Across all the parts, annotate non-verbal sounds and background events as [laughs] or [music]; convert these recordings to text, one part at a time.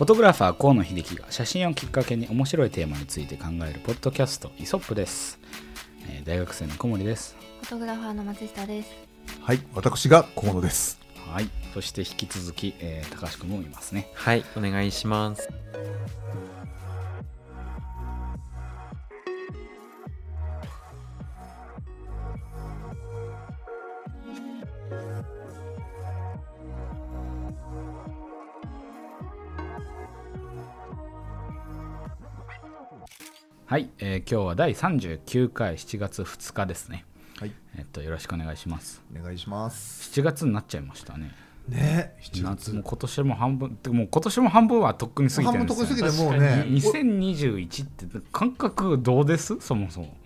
フォトグラファー河野秀樹が写真をきっかけに面白いテーマについて考えるポッドキャストイソップです、えー大学生の小森ですフォトグラファーの松下です。はい、私が河野です。はいそして引き続き、えー高橋君もいますねはい、お願いします。はい、えー今日は第39回7月2日ですねはい、えっとよろしくお願いしますお願いします。7月になっちゃいましたねね、7月夏も。今年も半分もう今年も半分はとっくに過ぎて半るんですよ分得意すぎてもうね。2021って感覚どうです？そもそも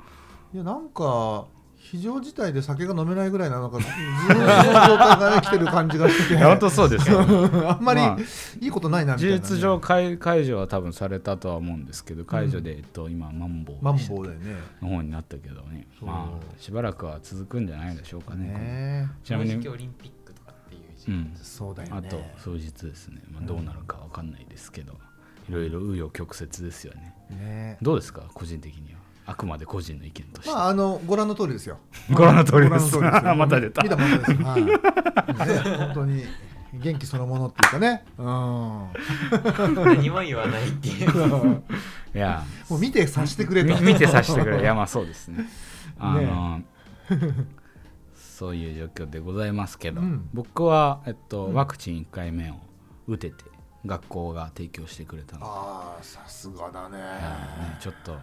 いや、なんか。非常事態で酒が飲めないぐらいなのか、ずーっと状態がね、来てる感じがして。て。本当そうですよ。[laughs] あんまりまあいいことないなみたいな、ね。事実上解解除は多分されたとは思うんですけど解除で、えっと、今マンボウマンボウだよね。の方になったけどね。まあしばらくは続くんじゃないでしょうかね。ねちなみに、オリンピックとかっていう時うん、そうだよね。あと数日ですね、まあ、どうなるかわかんないですけど、いろいろ紆余曲折ですよね。ね。どうですか？個人的にはあくまで個人の意見として、まあ、あの、ご覧の通りですよ。ご覧の通りです [laughs] また出た見たままです。はい。ね本当に。元気そのものっていうかね。うん。も何も言わないっていう。[laughs] いやう見て察してくれと。み見てさしてくれいやまあそうですね [laughs] あのそういう状況でございますけど、うん僕は、えっと、うんワクチン1回目を打てて学校が提供してくれたので、ああ、さすがだね。はいねちょっと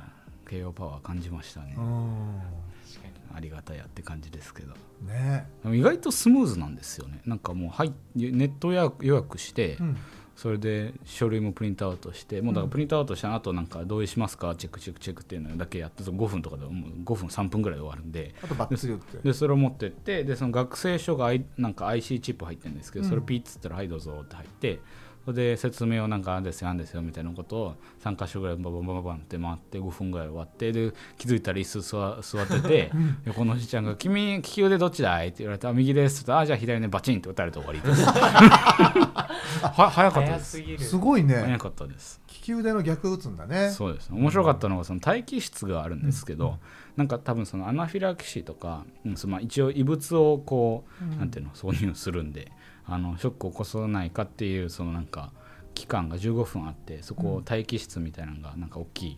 慶応パワー感じましたね、うん。ありがたやって感じですけどね。意外とスムーズなんですよねなんかもうはいネット予約して、うん。それで書類もプリントアウトしてもうだからプリントアウトした後なんか同意しますかチェックチェックチェックっていうのだけやって5分とかでもう5分3分ぐらいで終わるんであとバッツリ打って。でそれを持ってってでその学生証が、なんか IC チップ入ってるんですけど、うんそれピッつったら「はいどうぞ」って入ってそれで説明をなんかあんですよあんですよみたいなことを3箇所ぐらいバババババンって回って5分ぐらい終わってで気づいたら椅子座座ってて [laughs] 横のおじちゃんが「君利き腕どっちだい?」って言われて「あ右です」って言ったらあじゃあ左ねバチンって打たれて終わりです [laughs] は早かったです早すぎる。すごいね。早かったです利き腕の逆を打つんだね。そうです面白かったのがその待機室があるんですけど、なんか多分そのアナフィラキシーとか、うんそのまあ一応異物をこう、なんていうの挿入するんであのショックを起こさないかっていうそのなんか期間が15分あってそこを待機室みたいなのがなんか大きい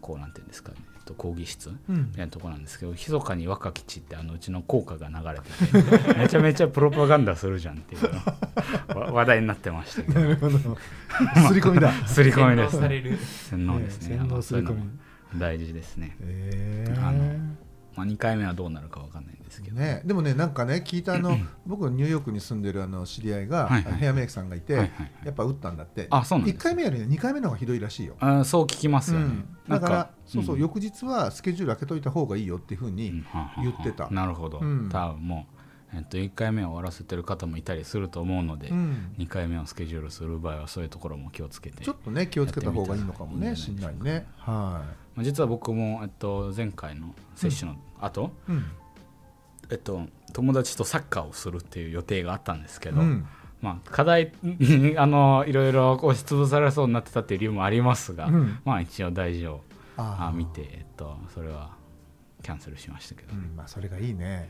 こうなんていうんですかね、えっと、講義室うん。みたいなところなんですけど密かに若吉ってあのうちの校歌が流れてて [laughs] めちゃめちゃプロパガンダするじゃんっていう [laughs] 話題になってましたけど。なるほど。すり込みだ。[laughs] 刷り込みですね。洗脳ですね。洗脳すり込み大事ですね。えあのまあ、2回目はどうなるかわかんないんですけど、ね、でもねなんかね聞いたあの [clears throat] 僕ニューヨークに住んでるあの知り合いが、はいはいヘアメイクさんがいて、はいはいはい。やっぱ打ったんだって。あそうなんです1回目よりね2回目の方がひどいらしいよ、あーそう聞きますよね、うん。だからそうそう、ん。翌日はスケジュール開けといた方がいいよっていうふううん。にはんはんはん言ってた、なるほど、うん。多分もう、えっと、1回目を終わらせてる方もいたりすると思うので、うん。2回目をスケジュールする場合はそういうところも気をつけてちょっとね気をつけた方がいいのかもねしんないね。はまあ、実は僕も、えっと、前回の接種の後、い、うん。えっと友達とサッカーをするっていう予定があったんですけど、うん。まあ、課題に [laughs] あのいろいろ押しつぶされそうになってたっていう理由もありますが、うん。まあ一応大事をあ見て、えっと、それはキャンセルしましたけど、うんまあ、それがいいね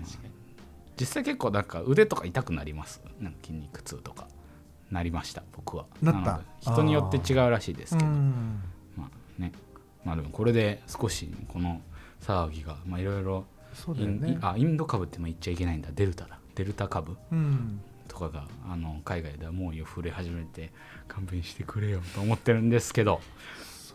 実際結構なんか腕とか痛くなります？なんか筋肉痛とかなりました僕は。なった。人によって違うらしいですけど。うんまあね。まあでもこれで少しこの騒ぎがまあいろいろそうだイン,、よねあインド株ってまあ言っちゃいけないんだ。デルタだ。デルタ株うん。とかがあの海外では猛威を振れ始めて勘弁してくれよと思ってるんですけど。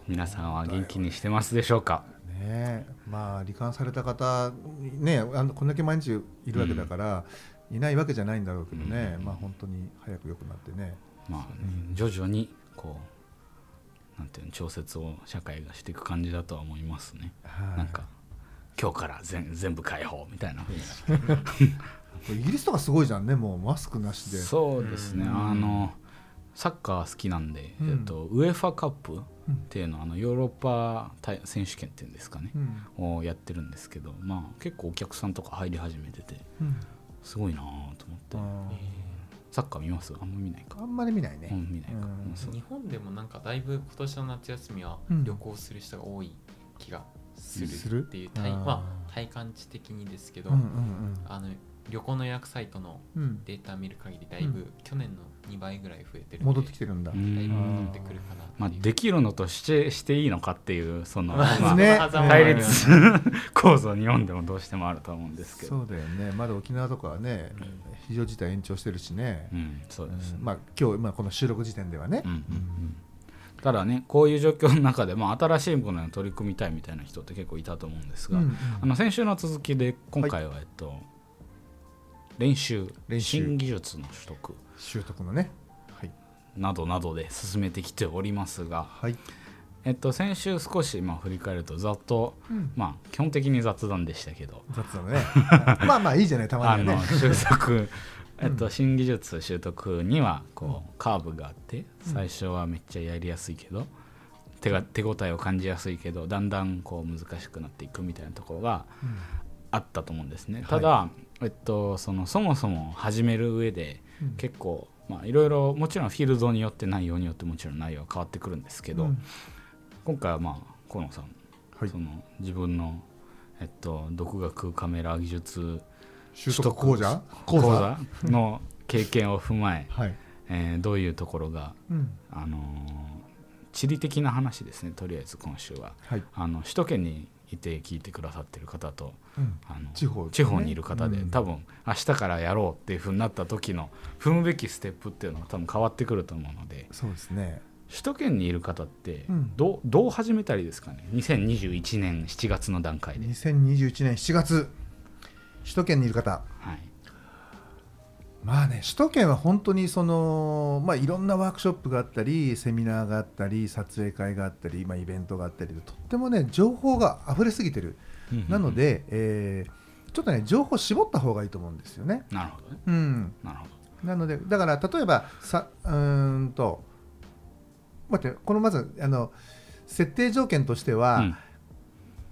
皆さんは元気にしてますでしょうか？ね。まあ罹患された方ねあのこんだけ毎日いるわけだから、いないわけじゃないんだろうけどね、まあ本当に早く良くなってね。まあ、徐々にこうなんていうの調節を社会がしていく感じだとは思いますね、はい。なんか今日から全全部解放みたいな。[laughs] イギリスとかすごいじゃんね。もうマスクなしで。そうですね、うん。あのサッカー好きなんで、うん。えっと、ウェファカップっていうのはあのヨーロッパ大選手権っていうんですかねう、ん。をやってるんですけど、まあ、結構お客さんとか入り始めててうん。すごいなと思って。あサッカー見ます？あんま見ないか。あんまり見ないね、うん見ないか。日本でもなんかだいぶ今年の夏休みはうん。旅行する人が多い気がするっていう体,、まあ、体感値的にですけど、うんうんあの旅行の予約サイトのデータ見る限りだいぶ去年の2倍ぐらい増えてる戻ってきてるんだ、戻ってくるかなまあ、できるのとしてしていいのかっていうその、まあまあね対立構造日本でもどうしてもあると思うんですけど。そうだよね。まだ沖縄とかはね、非常事態延長してるしね、うん、そうです、うん。まあ今日、まあ、この収録時点ではね、うんうんうん。ただねこういう状況の中で、まあ、新しいものに取り組みたいみたいな人って結構いたと思うんですが、うんうん。あの先週の続きで今回は、えっと、練習練習。新技術の取得習得のね。はい、などなどで進めてきておりますが、はい。えっと、先週少しまあ振り返るとざっと、まあ、基本的に雑談でしたけど。雑だね。[laughs] まあまあいいじゃないたまあにはね。の習得 [laughs] えっと、新技術習得にはこうカーブがあって最初はめっちゃやりやすいけど手が手応えを感じやすいけどだんだんこう難しくなっていくみたいなところがあったと思うんですね。ただ、えっと、そのそもそも始める上でうん。結構まあいろいろもちろんフィールドによって内容によってもちろん内容は変わってくるんですけど、うん。今回はまあ河野さん、はい。その自分の、えっと、独学カメラ技術習得講座？講座？の経験を踏まえ [laughs] はい、えーどういうところが、うん。あのー地理的な話ですねとりあえず今週は。はい。あの首都圏にいて聞いてくださってる方とうん、あの地方ね。地方にいる方で、うん。多分明日からやろうっていうふうになった時の踏むべきステップっていうのが多分変わってくると思うのでそうですね。首都圏にいる方ってうん。どうどう始めたらいいですかね？2021年7月の段階で、2021年7月首都圏にいる方。はいまあね首都圏は本当にその、まあ、いろんなワークショップがあったりセミナーがあったり撮影会があったり、まあ、イベントがあったりでとってもね情報が溢れすぎてる、なので、えーちょっとね情報絞った方がいいと思うんですよね。なるほどね。うん、なるほど。なのでだから例えばさうーんと待ってこのまずあの設定条件としては、うん。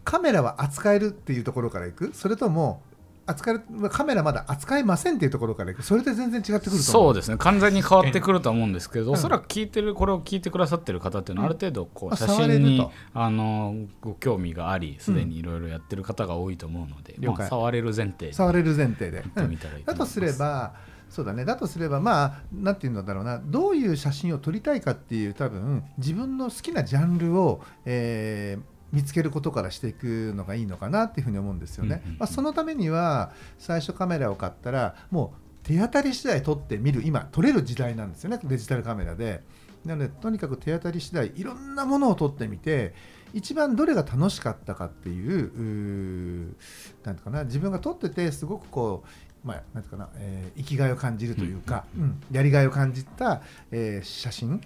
カメラは扱えるっていうところからいく？それとも扱えるカメラまだ扱えませんっていうところからいくそれで全然違ってくると思う。そうですね。完全に変わってくると思うんですけど、うんおそらく聞いてるこれを聞いてくださってる方っていうのはある程度こうあ写真にあのご興味がありすでにいろいろやってる方が多いと思うので、了解。まあ、触れる前提で触れる前提で、やってみたらいいと思いますだとすればそうだね。だとすればまあなんていうんだろうな。どういう写真を撮りたいかっていう多分自分の好きなジャンルを、えー見つけることからしていくのがいいのかなっていうふうに思うんですよね。まあ、そのためには最初カメラを買ったらもう手当たり次第撮ってみる。今撮れる時代なんですよね。デジタルカメラで。なのでとにかく手当たり次第いろんなものを撮ってみて一番どれが楽しかったかっていううーなんていうかな自分が撮っててすごくこうまあ、なんていうかな、えー生きがいを感じるというか、うんやりがいを感じた、えー写真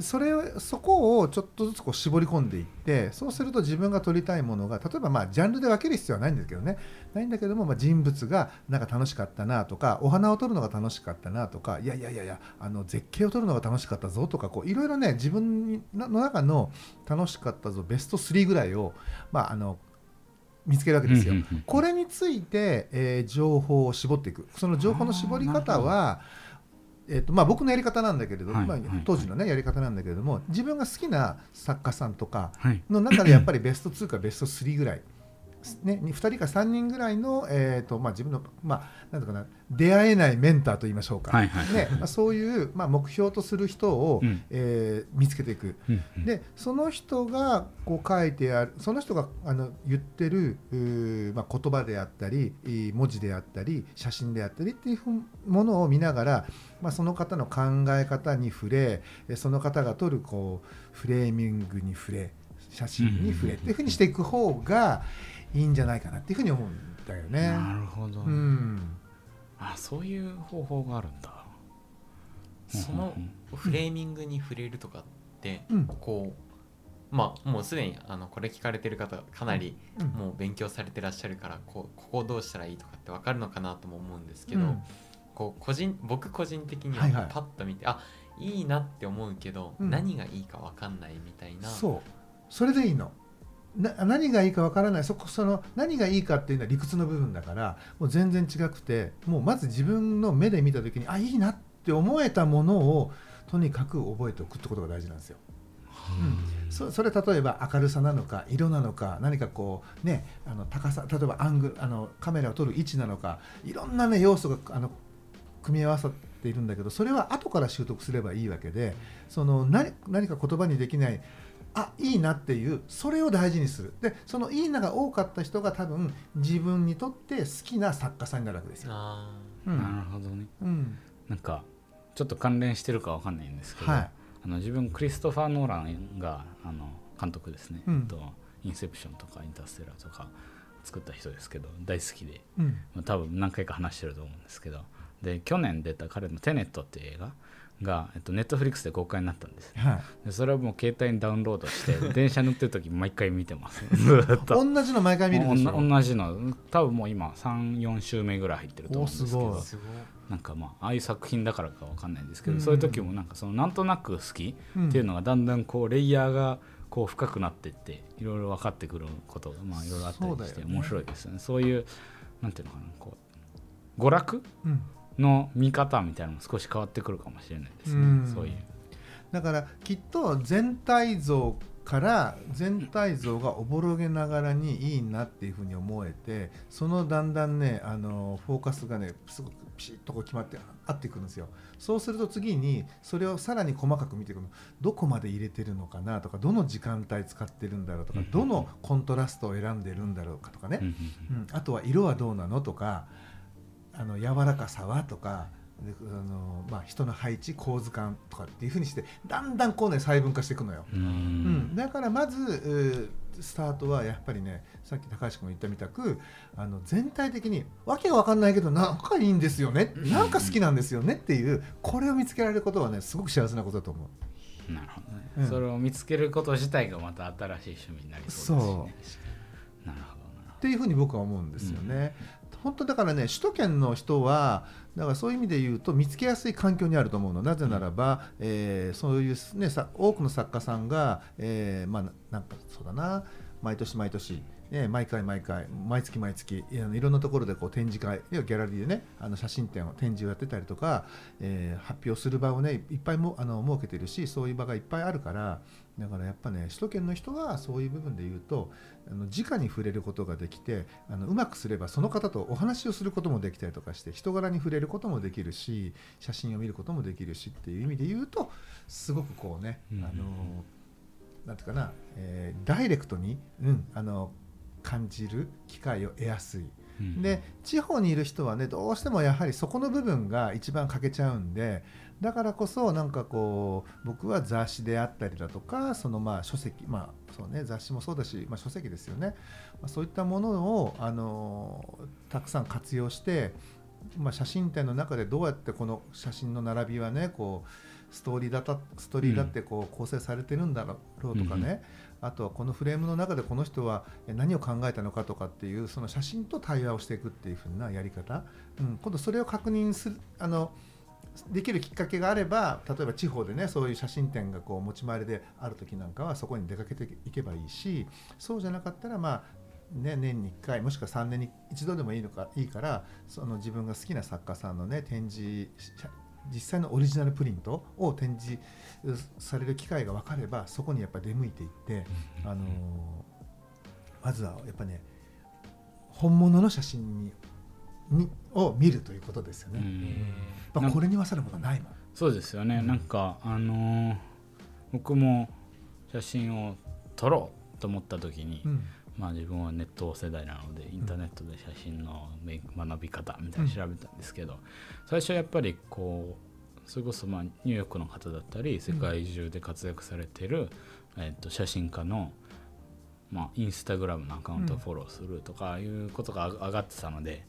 それをそこをちょっとずつこう絞り込んでいってそうすると自分が撮りたいものが例えばまあジャンルで分ける必要はないんですけどね。ないんだけども、まあ、人物がなんか楽しかったなとかお花を撮るのが楽しかったなとかいやいやいやいやあの絶景を撮るのが楽しかったぞとかこういろいろね自分の中の楽しかったぞベスト3ぐらいを、まあ、あの見つけるわけですよ。これについて、えー情報を絞っていく。その情報の絞り方は、えーとまあ、僕のやり方なんだけれど、まあはいはい。当時の、ね、やり方なんだけれども自分が好きな作家さんとかはい。の中でやっぱりベスト2かベスト3ぐらい、ね、2人か3人ぐらいの、えーとまあ、自分の、まあ、なんとかな出会えないメンターと言いましょうか、はいはいねまあ、そういう、まあ、目標とする人を、うん。えー見つけていく。うんうん。でその人がこう書いてあるその人があの言ってるまあ、言葉であったりえー文字であったり写真であったりっていうものを見ながら、まあ、その方の考え方に触れえーその方が撮るこうフレーミングに触れ写真に触れっていうふうにしていく方がいいんじゃないかなっていうふうに思うんだよね。なるほど、うん。あそういう方法があるんだ。そのうんフレーミングに触れるとかって、うん。こうまあもうすでにあのこれ聞かれてる方かなりうん。もう勉強されてらっしゃるからこうここをどうしたらいいとかって分かるのかなとも思うんですけど、うん。こう個人僕個人的にははいはい。パッと見て、あいいなって思うけど、うん。何がいいか分かんないみたいなそう。それでいいの。な何がいいかわからない。そこその何がいいかっていうのは理屈の部分だからもう全然違くてもうまず自分の目で見た時にあいいなって思えたものをとにかく覚えておくってことが大事なんですよ。うん、そそれ例えば明るさなのか色なのか何かこうねあの高さ例えばアングルあのカメラを撮る位置なのかいろんなね要素があの組み合わさっているんだけどそれは後から習得すればいいわけでその何何か言葉にできないあいいなっていうそれを大事にする。でそのいいなが多かった人が多分自分にとって好きな作家さんになるわけですよ。あうなるほどね。うん。なんかちょっと関連してるかわかんないんですけど、はい。あの自分クリストファー・ノーランがあの監督ですね、うん。えっとインセプションとかインターステラーとか作った人ですけど大好きで。うんまあ多分何回か話してると思うんですけど。で去年出た彼の「テネット」っていう映画が、えっと、ネットフリックスで公開になったんです。ねはい。でそれをもう携帯にダウンロードして [laughs] 電車乗ってる時毎回見てます。[laughs] ずっと。同じの毎回見るでしょおん同じの。多分もう今34週目ぐらい入ってると思うんですけど。なんかまあああいう作品だからかわかんないんですけど、うん。そういう時もなんかそのなんとなく好きうんっていうのがだんだんこうレイヤーがこう深くなっていっていろいろ分かってくることがまあいろいろあったりして面白いですよね。そういうなんていうのかなこう娯楽うんの見方みたいなのも少し変わってくるかもしれないですね、うん。そういう。だからきっと全体像から全体像がおぼろげながらにいいなっていうふうに思えてそのだんだんねあのフォーカスがねすごくピシッとこう決まって合ってくるんですよ。そうすると次にそれをさらに細かく見ていくのどこまで入れてるのかなとかどの時間帯使ってるんだろうとかうん。どのコントラストを選んでるんだろうかとかね、うん、あとは色はどうなのとかあの柔らかさはとかであの、まあ、人の配置構図感とかっていうふうにしてだんだんこうね細分化していくのよ、うん。ううん。ん、だからまずスタートはやっぱりねさっき高橋君も言ったみたくあの全体的にわけが分かんないけどなんかいいんですよね。なんか好きなんですよねっていうこれを見つけられることはねすごく幸せなことだと思う。なるほどね、うん。それを見つけること自体がまた新しい趣味になりそうですしねなるほどっていうふうに僕は思うんですよね。本当だからね首都圏の人はだからそういう意味で言うと見つけやすい環境にあると思うの。なぜならば、えーそういう、ね、さ多くの作家さんが、えーまあななんかそうだな毎年毎年、ね、毎回毎回毎月毎月いろんなところでこう展示会要はギャラリーでねあの写真展を展示をやってたりとか、えー発表する場をねいっぱいもあの設けてるしそういう場がいっぱいあるからだからやっぱね首都圏の人はそういう部分で言うとあの直に触れることができてあのうまくすればその方とお話をすることもできたりとかして人柄に触れることもできるし写真を見ることもできるしっていう意味で言うとすごくこうね、うんあのなんていうかな、えーダイレクトに、うん、あの感じる機会を得やすい。うんで地方にいる人はねどうしてもやはりそこの部分が一番欠けちゃうんでだからこそなんかこう僕は雑誌であったりだとかそのまあ書籍まあそうね雑誌もそうだし、まあ、書籍ですよね、まあ、そういったものをあのたくさん活用して、まあ、写真展の中でどうやってこの写真の並びはねこうストーリーだったストーリーだってこう構成されてるんだろうとかね、あとはこのフレームの中でこの人はえ何を考えたのかとかっていうその写真と対話をしていくっていう風なやり方、うん、今度それを確認するあのできるきっかけがあれば例えば地方でねそういう写真展がこう持ち回りである時なんかはそこに出かけていけばいいしそうじゃなかったらまあね、年に1回もしくは3年に一度でもいいのかいいからその自分が好きな作家さんのね展示写実際のオリジナルプリントを展示される機会が分かればそこにやっぱ出向いていって、あのーまずはやっぱね本物の写真ににを見るということですよね。うん。まあ、これに勝るものはないもん。そうですよね、なんかあのー僕も写真を撮ろうと思った時に、うんまあ自分はネット世代なのでインターネットで写真の勉学び方みたいなの調べたんですけど、最初やっぱりこうそれこそまあニューヨークの方だったり世界中で活躍されてる、えっと写真家のまあ、インスタグラムのアカウントをフォローするとかいうことが上がってたので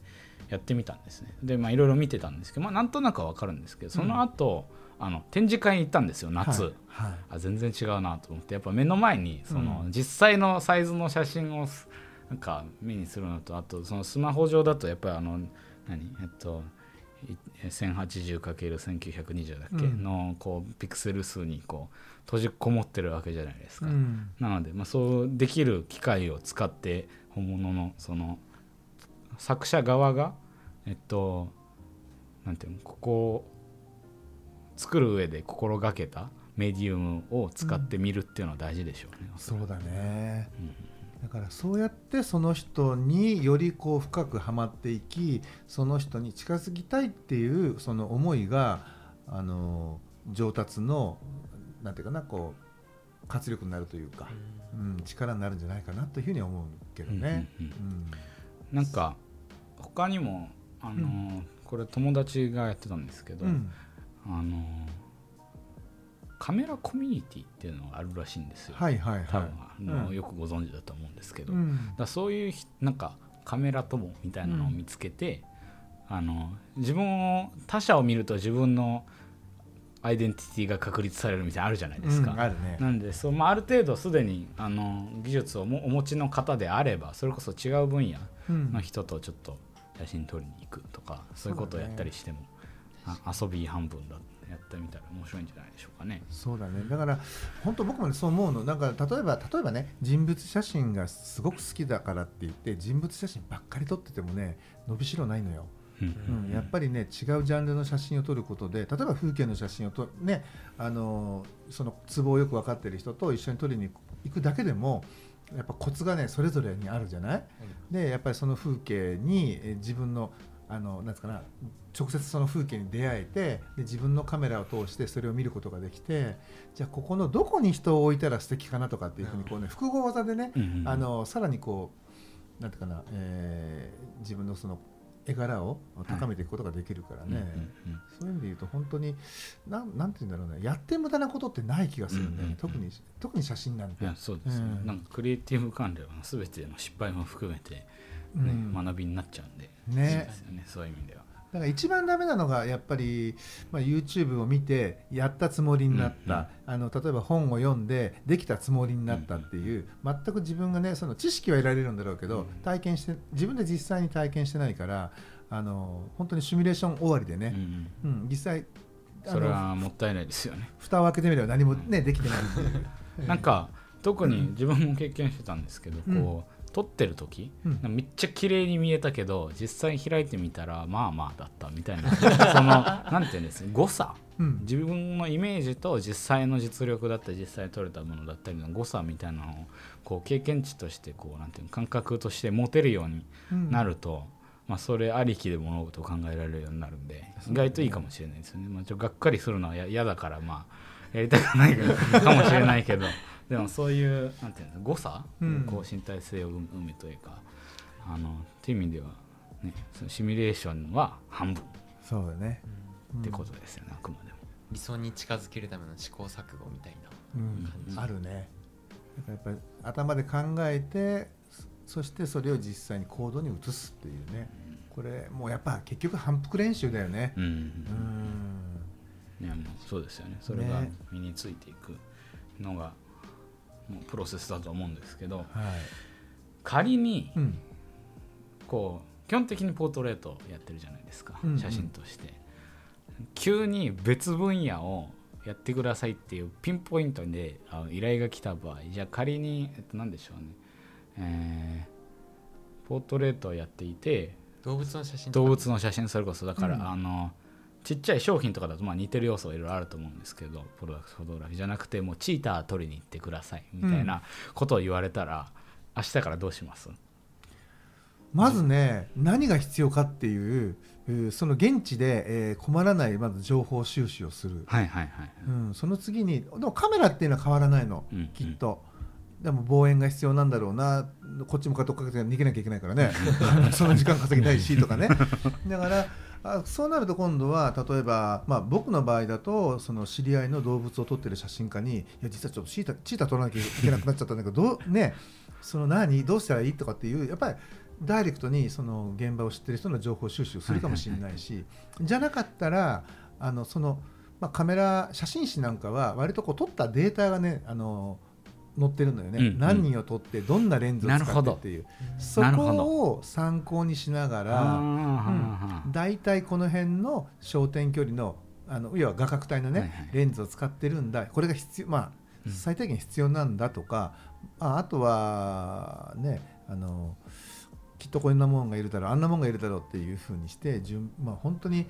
やってみたんですね。でまあいろいろ見てたんですけど、まあ、なんとなくは分かるんですけどその後、あの展示会に行ったんですよ夏、はい。はい。あ全然違うなと思って。やっぱ目の前にその、実際のサイズの写真をすなんか目にするのとあとそのスマホ上だとやっぱりあの何？えっとい 1080×1920 だっけ、うん。のこうピクセル数にこう閉じこもってるわけじゃないですか、うん。なので、まあ、そうできる機械を使って本物のその作者側がえっとなんていうのここ作る上で心がけたメディウムを使ってみるっていうのは大事でしょうね。そうだね。うん。だからそうやってその人によりこう深くはまっていきその人に近づきたいっていうその思いがあの上達のなんていうかなこう活力になるというか、うん、力になるんじゃないかなというふうには思うけどね。うんうんうん。なんか他にもあのー、これ友達がやってたんですけど、うんあのーカメラコミュニティっていうのがあるらしいんですよ。はいはいはい。多分あのうんよくご存知だと思うんですけど、うんらそういうひなんかカメラ友みたいなのを見つけて、あの自分を他者を見ると自分のアイデンティティが確立されるみたいなのあるじゃないですか。うんあるね。なんでそう、まあ、ある程度すでにあの技術をもお持ちの方であればそれこそ違う分野うんの人とちょっと写真撮りに行くとか、そういうことをやったりしても、あ遊び半分だやってみたら面白いんじゃないでしょうかね。そうだね。だから本当僕もねそう思うの。なんか例えば例えばね人物写真がすごく好きだからって言って人物写真ばっかり撮っててもね伸びしろないのよ、うん。うん、やっぱりね違うジャンルの写真を撮ることで例えば風景の写真をとねあのーそのツボをよく分かってる人と一緒に撮りに行くだけでもやっぱコツがねそれぞれにあるじゃない？でやっぱりその風景にえ自分のあのなんですかな直接その風景に出会えてで自分のカメラを通してそれを見ることができてじゃあここのどこに人を置いたら素敵かなとかっていうふうにこうね複合技でねうんうんあのさらにこうなんていうかな、えー自分のその絵柄を高めていくことができるからね、うんうんうんそういう意味で言うと本当になんなんて言うんだろうねやって無駄なことってない気がするんだよね、うんうんうん特に特に写真なんて。いや。そうですよ、うん。なんかクリエイティブ関連は全ての失敗も含めて、ねうん。学びになっちゃうんで、ね。いいですよね。そういう意味では。だから一番ダメなのがやっぱり、まあ、YouTube を見てやったつもりになった、あの例えば本を読んでできたつもりになったっていう、全く自分がねその知識は得られるんだろうけど、うん。体験して自分で実際に体験してないからあの本当にシミュレーション終わりでうんうね、ん。うん実際あそれのはもったいないですよね。蓋を開けてみれば何も、ね、できてない [laughs] なんか特に自分も経験してたんですけど、うん。こう撮ってる時、うん。めっちゃ綺麗に見えたけど実際開いてみたらまあまあだったみたいな。[laughs] そのなんていうんです？誤差。うん。自分のイメージと実際の実力だったり実際に撮れたものだったりの誤差みたいなのをこう経験値としてこうなんていうの感覚として持てるようにうん。なると、まあ、それありきで物事を考えられるようになるんで意外といいかもしれないですよね、まあ、ちょっとがっかりするのはや嫌だからまあやりたくないかもしれないけどでもそういうなんていうの誤差、うん。こう身体性を生むというかあのっていう意味では、ね、そのシミュレーションは半分。そうだね、ってことですよね、あくまでも。理想に近づけるための試行錯誤みたいなうん。感じあるね。だからやっぱり頭で考えてそそしてそれを実際に行動に移すっていうね。これもうやっぱ結局反復練習だよね。うん。うん。いやもうそうですよね。それがね。身についていくのがプロセスだと思うんですけどはい。仮にうん。こう基本的にポートレートをやってるじゃないですか、うんうん。写真として。急に別分野をやってくださいっていうピンポイントであ依頼が来た場合じゃあ仮に、えっと、何でしょうね、えーポートレートをやっていて動物の写真動物の写真それこそだから、うん。あのちっちゃい商品とかだとまあ似てる要素がいろいろあると思うんですけどプロダクトフォトグラフィーじゃなくてもうチーター取りに行ってくださいみたいなことを言われたら、明日からどうします？まずね何が必要かっていうえーその現地でえー困らないまず情報収集をする、はいはいはい、うん、その次にでもカメラっていうのは変わらないのうんきっと。でも望遠が必要なんだろうなこっち向かって追っかけて逃げなきゃいけないからね。[laughs] その時間稼ぎたいしとかね。だからあそうなると今度は例えば、まあ、僕の場合だとその知り合いの動物を撮ってる写真家にいや実はちょっとチータチータ撮らなきゃいけなくなっちゃったんだけど [laughs] どうねその何どうしたらいい？とかっていうやっぱりダイレクトにその現場を知ってる人の情報収集をするかもしれないしじゃなかったらあのその、まあ、カメラ写真誌なんかは割とこう撮ったデータがねあの載ってるのよね、うんうん。何人を撮ってどんなレンズを使ってっていう。そこを参考にしながあらー大体この辺の焦点距離のあの要は画角帯のね、はいはい。レンズを使ってるんだ。これが必要まあうん。最低限必要なんだとか、ああとはねあのきっとこんなもんがいるだろうあんなもんがいるだろうっていうふうにして順、まあ、本当に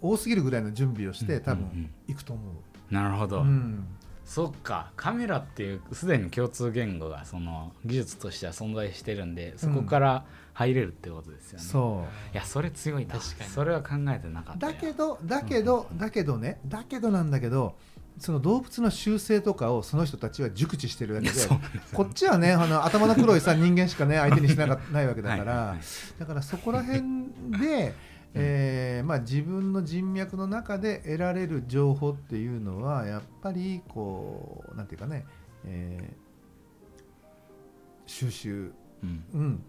多すぎるぐらいの準備をして多うんうんうん。分行くと思なるほど、う。うんそっか。カメラっていうすでに共通言語がその技術としては存在してるんでそこから入れるってことですよね、そう。いやそれ強いな。確かに。それは考えてなかったよ。だけどだけどだけどね。だけどなんだけどその動物の習性とかをその人たちは熟知してるわけでこっちはねあの頭の黒いさ人間しかね相手にしなかないわけだから。はいはいはい。だからそこら辺で、えーまあ、自分の人脈の中で得られる情報っていうのはやっぱりこうなんていうかね、えー収集。うん。うん、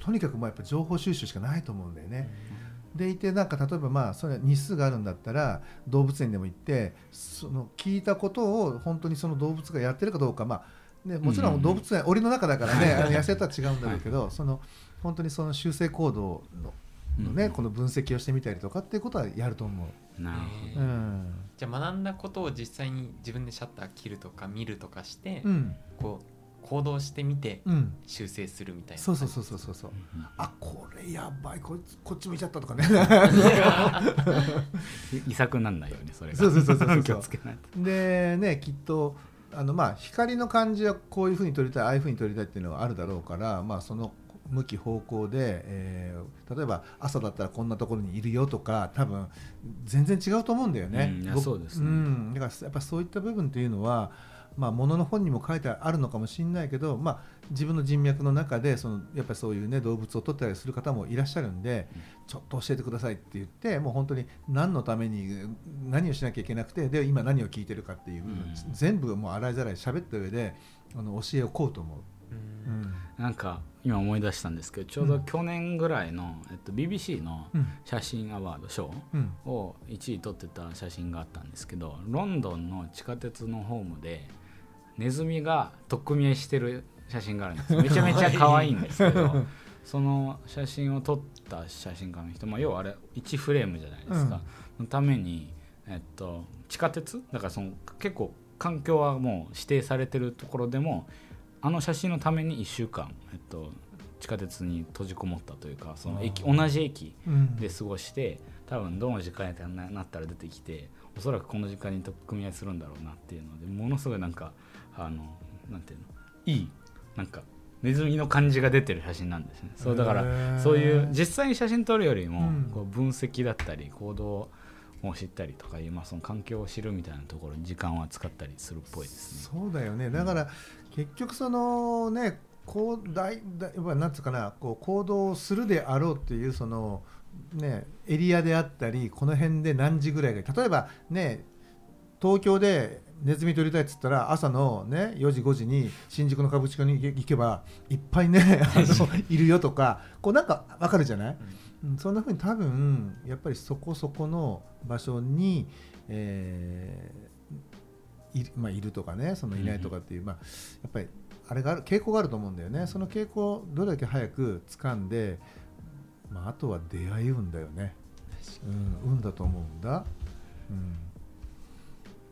とにかくまあやっぱ情報収集しかないと思うんだよね。でいてなんか例えばまあそれ日数があるんだったら動物園でも行ってその聞いたことを本当にその動物がやってるかどうかまあねもちろうんうん。ん動物園檻の中だからね野生とは違うんだろうけどその本当にその修正行動ののねうん。この分析をしてみたりとかっていうことはやると思う。なるほうえーん。じゃあ学んだことを実際に自分でシャッター切るとか見るとかして、うん。こう行動してみてうん。修正するみたいな。そうそうそうそうそう。そうど、うん。あこれやばい。こいつこっち向いちゃったとかね。[laughs] い遺作になんないようにそれが。そうそうそうそうそう気をつけないと。でねきっとあのまあ光の感じはこういうふうに撮りたいああいうふうに撮りたいっていうのがあるだろうから、まあ、その向き方向で、えー例えば朝だったらこんなところにいるよとか多分全然違うと思うんだよね。うんそうですねんだからやっぱそういった部分っていうのはまあ、ものの本にも書いてあるのかもしれないけど、まあ、自分の人脈の中でそのやっぱりそういう、ね、動物を取ったりする方もいらっしゃるんで、ちょっと教えてくださいって言ってもう本当に何のために何をしなきゃいけなくてで今何を聞いてるかっていう部分、うん全部もう洗いざらい喋った上であの教えをこうと思う。うん。うんなんか今思い出したんですけどちょうど去年ぐらいの、えっと、BBC のうん。写真アワード賞うん。を1位取ってた写真があったんですけどロンドンの地下鉄のホームでネズミが取っ組み合いしてる写真があるんです。[laughs] めちゃめちゃ可愛いんですけどその写真を撮った写真家の人、まあ、要はあれ1フレームじゃないですか、のために、えっと、地下鉄？だからその結構環境はもう指定されてるところでもあの写真のために1週間、えっと、地下鉄に閉じこもったというかその駅同じ駅うん。で過ごして多分どの時間になったら出てきておそらくこの時間に組み合いするんだろうなっていうのでものすごいなんかあのなんていうのいいなんかネズミの感じが出てる写真なんですね。そうだからそういう実際に写真撮るよりも、うん。こう分析だったり行動を知ったりとかいう、まあ、その環境を知るみたいなところに時間は使ったりするっぽいですね。そうだよね。だから結局そのねこうだいだいやっぱなんつうかなこう行動をするであろうっていうそのねエリアであったりこの辺で何時ぐらいが例えばね東京でネズミ取りたいっつったら朝のね4時5時に新宿の歌舞伎町に行けばいっぱいねあの [laughs] いるよとかこうなんかわかるじゃない、うん、そんなふうに多分やっぱりそこそこの場所に、えーいまあ、いるとかねそのいないとかっていう、まあ、やっぱりあれがある傾向があると思うんだよね。その傾向をどれだけ早く掴んで、まあ、あとは出会い運だよね、うん、運だと思うんだ、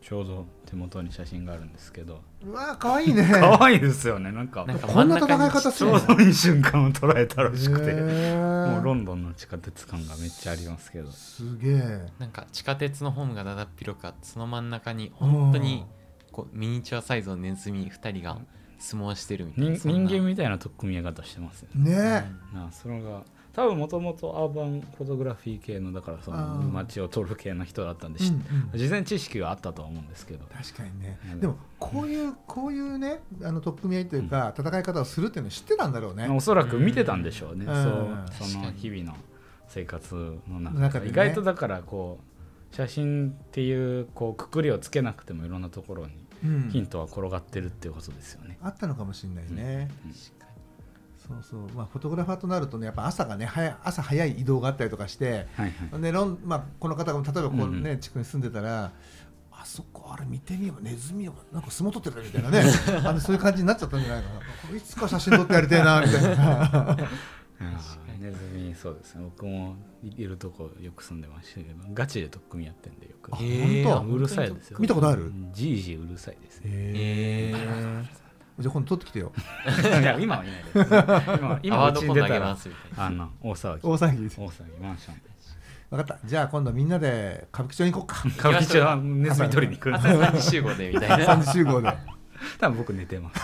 ちょうど手元に写真があるんですけど。うん、うわーかわいいね。[laughs] 可愛いですよね。なんかなんかこんな戦い方するのちょうどいい瞬間を捉えたらしくて。もうロンドンの地下鉄感がめっちゃありますけど。すげえ。なんか地下鉄のホームがだだっ広くあってその真ん中に本当にこうミニチュアサイズのネズミ2人が相撲してるみたい人な。人間みたいな取っ組み合い方してますよね。ねなあそれが多分もともとアーバンフォトグラフィー系のだからその街を撮る系の人だったんで、しうんうん。事前知識があったとは思うんですけど。確かにね。うん。でもこういうこういうねあの取っ組み合いというか、戦い方をするっていうのを知ってたんだろうね、おそらく見てたんでしょうね、うん。そううんその日々の生活の中中でね。意外とだからこう写真っていうこうくくりをつけなくてもいろんなところにうんヒントは転がってるっていうことですよね。あったのかもしれないね、そうそう。まあフォトグラファーとなるとねやっぱ朝がね早い朝早い移動があったりとかしてはいはい。でロン、まあ、この方が例えばこううんね、地区に住んでたらあそこあれ見てみようネズミをなんか相撲取ってるみたいなね。[laughs] あのそういう感じになっちゃったんじゃないかな。いつか写真撮ってやりたいなみたいな [laughs] ネズミそうですね。僕もいるとこよく住んでましたけどガチで取っ組みやってんでよく。本当？うるさいですよ。見たことある？じいじいうるさいですじゃあ今度撮ってきてよ。[laughs] いや今はいないです。今今うちに出たらあの大騒ぎ。大騒ぎ。です大騒ぎマンションで。分かった。じゃあ今度みんなで歌舞伎町に行こうか。[laughs] 歌舞伎町はネズミ取りに来る。朝3時集合でみたいな。3時集合で。多分僕寝てます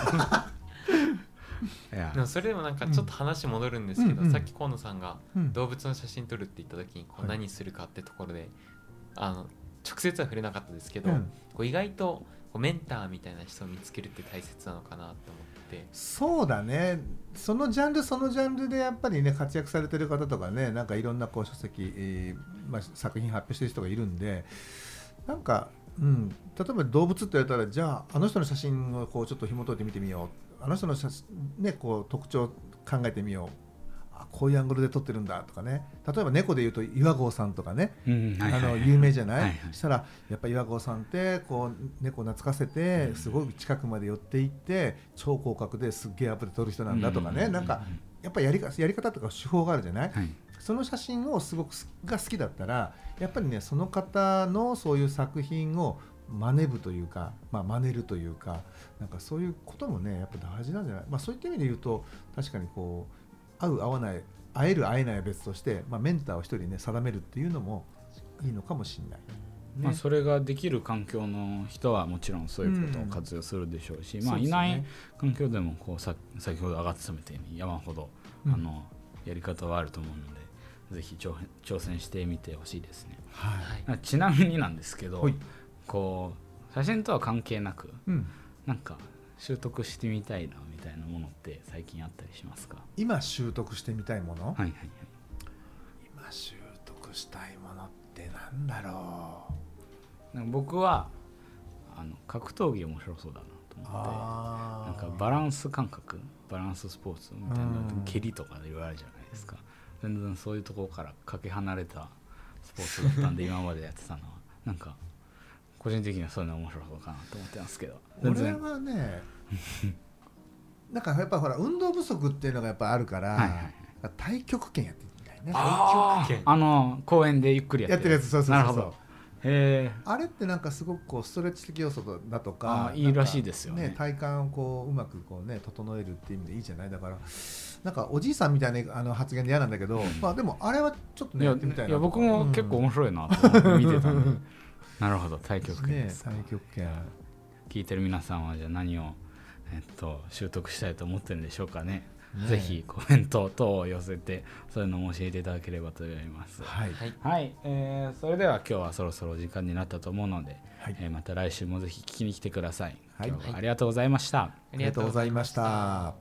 でもそれでもなんかちょっと話戻るんですけど、うんうんさっき河野さんがうん。動物の写真撮るって言った時にこうはい何するかってところで、あの直接は触れなかったですけど、うん。こう意外とこうメンターみたいな人を見つけるって大切なのかなと思って。そうだね。そのジャンルそのジャンルでやっぱりね活躍されてる方とかねなんかいろんなこう書籍、えーまあ、作品発表してる人がいるんでなんか、うん、例えば動物って言われたらじゃああの人の写真をこうちょっと紐解いて見てみよう。あの人の写真、ね、こう特徴考えてみよう。あこういうアングルで撮ってるんだとかね。例えば猫で言うと岩合さんとかね。あの有名じゃない、はいはい。そしたらやっぱ岩合さんってこう猫懐かせてすごい近くまで寄っていって超広角ですっげえアップで撮る人なんだとかね、なんかやっぱりやりかやり方とか手法があるじゃない、はい。その写真をすごくすが好きだったらやっぱりねその方のそういう作品を真似ぶというか、まあ、真似るというかなんかそういうこともねやっぱ大事なんじゃない、まあ、そういった意味で言うと確かにこう合う合わない会える会えないは別として、まあ、メンターを一人ね定めるっていうのもいいのかもしれない。ねまあ、それができる環境の人はもちろんそういうことを活用するでしょうし、まあ、そうですよね。いない環境でもこうさ先ほど上がってたみたいに山ほど、うん。あのやり方はあると思うのでぜひ挑戦してみてほしいですね。はい。はいちなみになんですけどはい。こう写真とは関係なくうん、なんか習得してみたいなみたいなものって最近あったりしますか？今習得してみたいもの、はいはいはい。今習得したいものってなんだろうなんか僕はあの格闘技面白そうだなと思ってあなんかバランス感覚バランススポーツみたいなうん。蹴りとかで言われるじゃないですか。全然そういうところからかけ離れたスポーツだったんで [laughs] 今までやってたのは。なんか個人的にはそういうの面白そうかなと思ってますけど。全俺然はねなんかやっぱほら運動不足っていうのがやっぱあるから、はいはいはい。太極拳やってみたいね。あ太極拳。ーあの公園でゆっくりやってやってるやつそうそうそうそう。なるほど。へえあれってなんかすごくこうストレッチ的要素だとあかーいいらしいですよね。体幹をこううまくこうね整えるっていう意味でいいじゃない？だからなんかおじいさんみたいなあの発言で嫌なんだけど、まあでもあれはちょっとねいややってみたいないや僕も結構面白白いなと思って見てたんで。[laughs] なるほど太極拳ねですか。太極拳。聞いてる皆さんはじゃあ何を、えっと、習得したいと思ってるんでしょうかねはい、ぜひコメント等を寄せてそういうのも教えていただければと思います。はい、はい、えー、それでは今日はそろそろ時間になったと思うので、はい、えー、また来週もぜひ聞きに来てください。はい、ありがとうございました。ありがとうございました。